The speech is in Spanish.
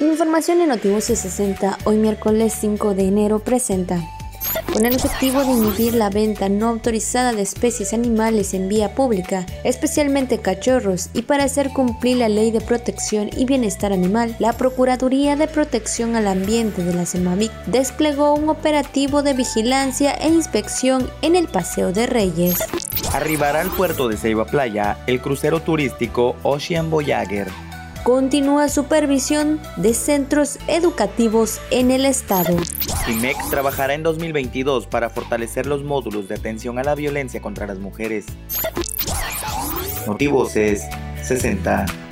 Información en Notibuses 60, hoy miércoles 5 de enero presenta. Con el objetivo de inhibir la venta no autorizada de especies animales en vía pública, especialmente cachorros, y para hacer cumplir la Ley de Protección y Bienestar Animal, la Procuraduría de Protección al Ambiente de la CEMAVIC desplegó un operativo de vigilancia e inspección en el Paseo de Reyes. Arribará al puerto de Ceiba Playa el crucero turístico Ocean Voyager continúa supervisión de centros educativos en el estado. IMEX trabajará en 2022 para fortalecer los módulos de atención a la violencia contra las mujeres. Motivos es 60.